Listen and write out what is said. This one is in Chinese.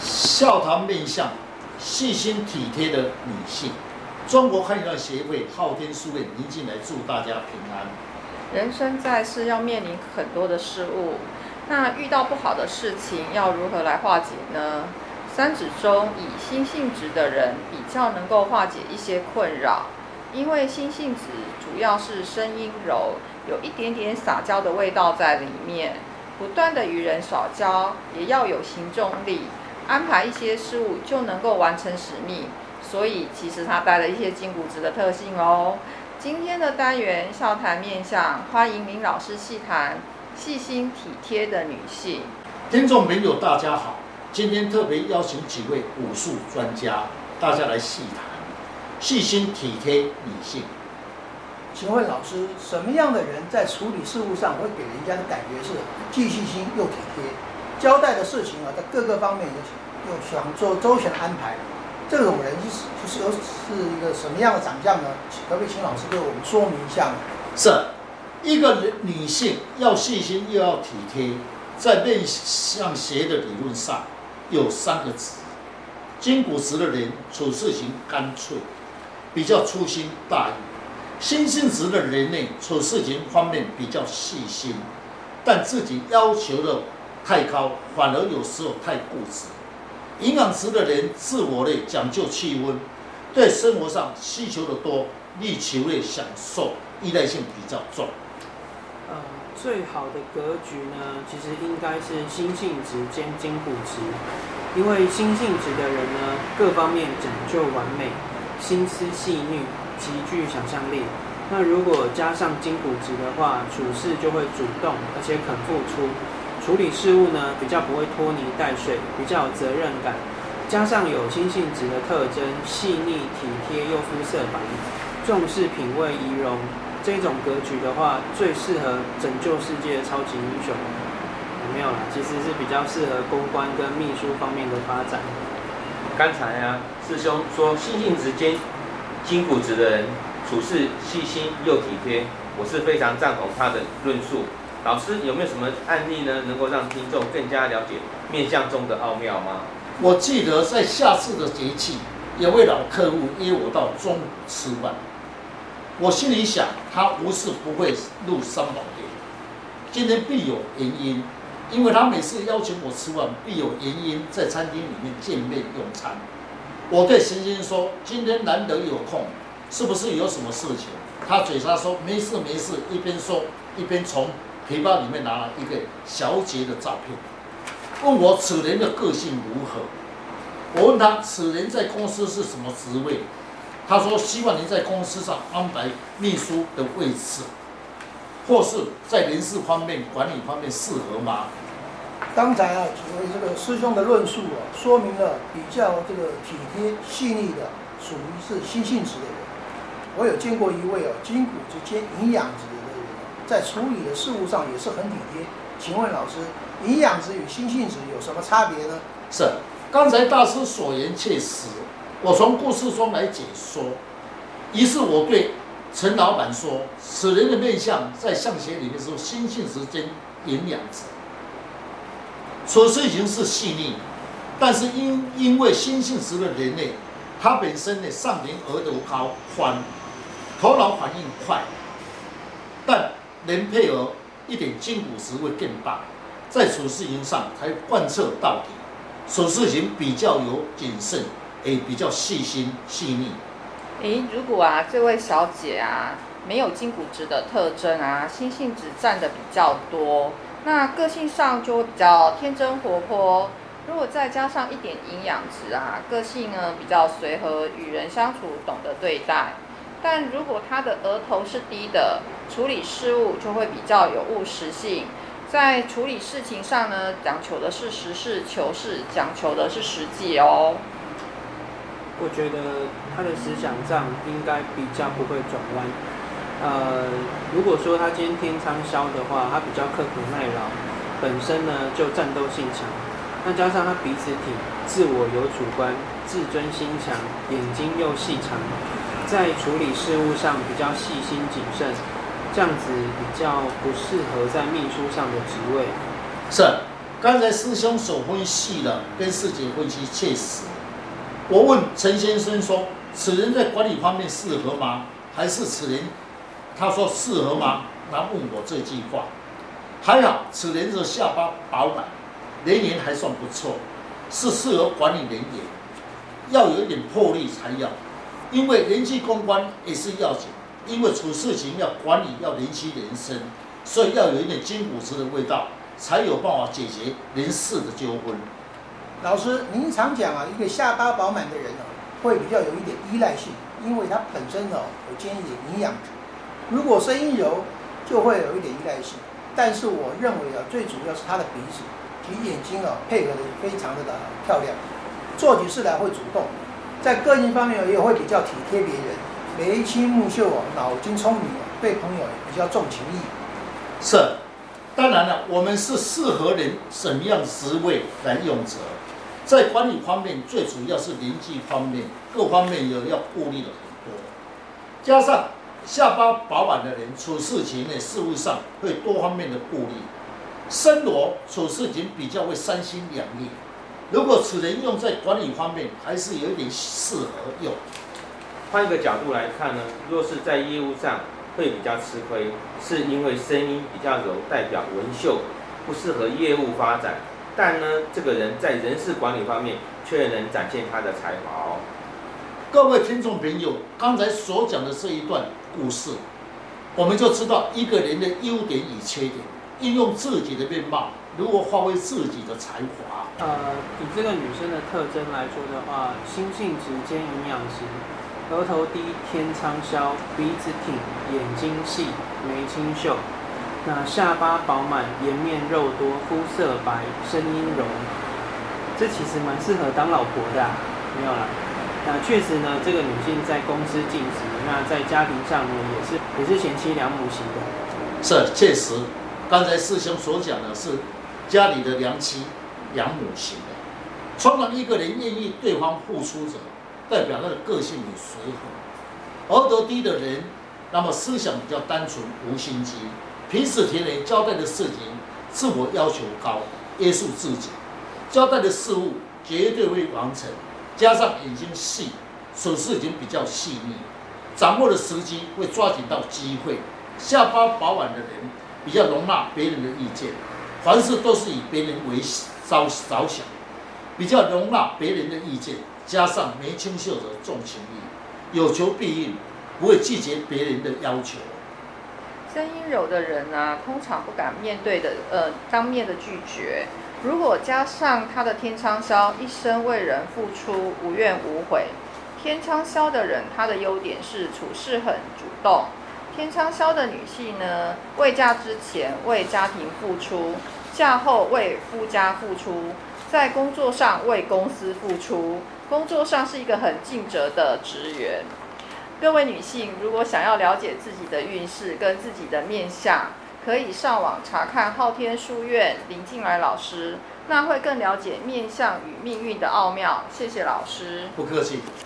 笑谈面相细心体贴的女性。中国汉语协会昊天书院宁静来祝大家平安。人生在世要面临很多的事物，那遇到不好的事情要如何来化解呢？三指中以心性子的人比较能够化解一些困扰，因为心性子主要是声音柔，有一点点撒娇的味道在里面，不断的与人撒娇，也要有行动力，安排一些事物就能够完成使命。所以其实它带了一些金骨子的特性哦。今天的单元笑谈面向，欢迎林老师细谈细心体贴的女性。听众朋友大家好，今天特别邀请几位武术专家，大家来细谈细心体贴女性。请问老师，什么样的人在处理事务上会给人家的感觉是既细心又体贴？交代的事情啊，在各个方面又又想做周全安排。这种人是就是有是一个什么样的长相呢？可不可以请老师给我们说明一下呢？是，一个女性要细心又要体贴，在面向学的理论上有三个字：金骨子的人处事情干脆，比较粗心大意；心性子的人呢，处事情方面比较细心，但自己要求的太高，反而有时候太固执。营养值的人，自我类讲究气温，对生活上需求的多，力求类享受，依赖性比较重。呃，最好的格局呢，其实应该是心性值兼金骨值，因为心性值的人呢，各方面讲究完美，心思细腻，极具想象力。那如果加上金骨值的话，处事就会主动，而且肯付出。处理事务呢，比较不会拖泥带水，比较有责任感，加上有辛性质的特征，细腻体贴又肤色白，重视品味仪容，这种格局的话，最适合拯救世界的超级英雄。有没有啦？其实是比较适合公关跟秘书方面的发展。刚才啊，师兄说辛性质兼金骨质的人处事细心又体贴，我是非常赞同他的论述。老师有没有什么案例呢？能够让听众更加了解面相中的奥妙吗？我记得在夏至的节气，有位老客户约我到中午吃饭。我心里想，他无事不会入三宝殿，今天必有原因，因为他每次邀请我吃饭，必有原因在餐厅里面见面用餐。我对神仙说：“今天难得有空，是不是有什么事情？”他嘴上说：“没事没事。”一边说一边从皮包里面拿了一个小姐的照片，问我此人的个性如何。我问他此人在公司是什么职位，他说希望您在公司上安排秘书的位置，或是在人事方面、管理方面适合吗？刚才啊，几位这个师兄的论述啊，说明了比较这个体贴细腻的，属于是心性职的人。我有见过一位啊，筋骨之间营养质。在处理的事务上也是很体贴。请问老师，营养值与心性值有什么差别呢？是，刚才大师所言切实。我从故事中来解说。于是我对陈老板说：“此人的面相在相学里面说心性质兼营养值，处事情是细腻，但是因因为心性质的人呢，他本身呢上庭额头高宽，头脑反应快，但。”能配合一点金骨质会更棒，在处事情上才贯彻到底，处事情比较有谨慎，也比较细心细腻。诶，如果啊，这位小姐啊，没有金骨质的特征啊，心性质占的比较多，那个性上就会比较天真活泼。如果再加上一点营养质啊，个性呢比较随和，与人相处懂得对待。但如果他的额头是低的，处理事务就会比较有务实性，在处理事情上呢，讲求的是实事求是，讲求的是实际哦。我觉得他的思想上应该比较不会转弯。呃，如果说他今天天仓枭的话，他比较刻苦耐劳，本身呢就战斗性强，那加上他鼻子挺，自我有主观，自尊心强，眼睛又细长。在处理事务上比较细心谨慎，这样子比较不适合在秘书上的职位。是，刚才师兄所分析的跟师姐分析确实。我问陈先生说：“此人在管理方面适合吗？还是此人？”他说：“适合吗？”然后问我这句话。还好，此人的下巴饱满，人缘还算不错，是适合管理人员。要有一点魄力才要，因为人际公关也是要紧。因为处事情要管理，要人妻人生，所以要有一点金骨子的味道，才有办法解决人事的纠纷。老师，您常讲啊，一个下巴饱满的人呢、啊，会比较有一点依赖性，因为他本身呢、啊、有兼一点营养值。如果声音柔，就会有一点依赖性。但是我认为啊，最主要是他的鼻子及眼睛啊，配合的非常的漂亮，做起事来会主动，在个性方面也会比较体贴别人。眉清目秀啊，脑筋聪明，对朋友也比较重情义。是，当然了，我们是适合人什么样职位来用者，在管理方面，最主要是人际方面，各方面也要顾虑的很多。加上下巴饱满的人，处事情呢，事务上会多方面的顾虑，身弱处事情比较会三心两意。如果此人用在管理方面，还是有点适合用。换一个角度来看呢，若是在业务上会比较吃亏，是因为声音比较柔，代表文秀，不适合业务发展。但呢，这个人在人事管理方面却能展现他的才华哦。各位听众朋友，刚才所讲的这一段故事，我们就知道一个人的优点与缺点，运用自己的面貌，如何发挥自己的才华。呃，以这个女生的特征来说的话，心性直兼营养型。额头低，天仓消，鼻子挺，眼睛细，眉清秀。那下巴饱满，颜面肉多，肤色白，声音柔。这其实蛮适合当老婆的啊，没有啦。那确实呢，这个女性在公司尽职，那在家庭上呢，也是也是贤妻良母型的。是，确实，刚才师兄所讲的是家里的良妻良母型的。通常一个人愿意对方付出者。代表他的个性与随和，额头低的人，那么思想比较单纯，无心机，平时听人交代的事情，自我要求高，约束自己，交代的事物绝对会完成。加上眼睛细，手势已经比较细腻，掌握的时机会抓紧到机会。下巴饱满的人比较容纳别人的意见，凡事都是以别人为着着想，比较容纳别人的意见。加上眉清秀的重情义，有求必应，不会拒绝别人的要求。声音柔的人呢、啊，通常不敢面对的，呃，当面的拒绝。如果加上他的天仓削，一生为人付出，无怨无悔。天仓削的人，他的优点是处事很主动。天仓削的女性呢，未嫁之前为家庭付出，嫁后为夫家付出，在工作上为公司付出。工作上是一个很尽责的职员。各位女性，如果想要了解自己的运势跟自己的面相，可以上网查看昊天书院林进来老师，那会更了解面相与命运的奥妙。谢谢老师。不客气。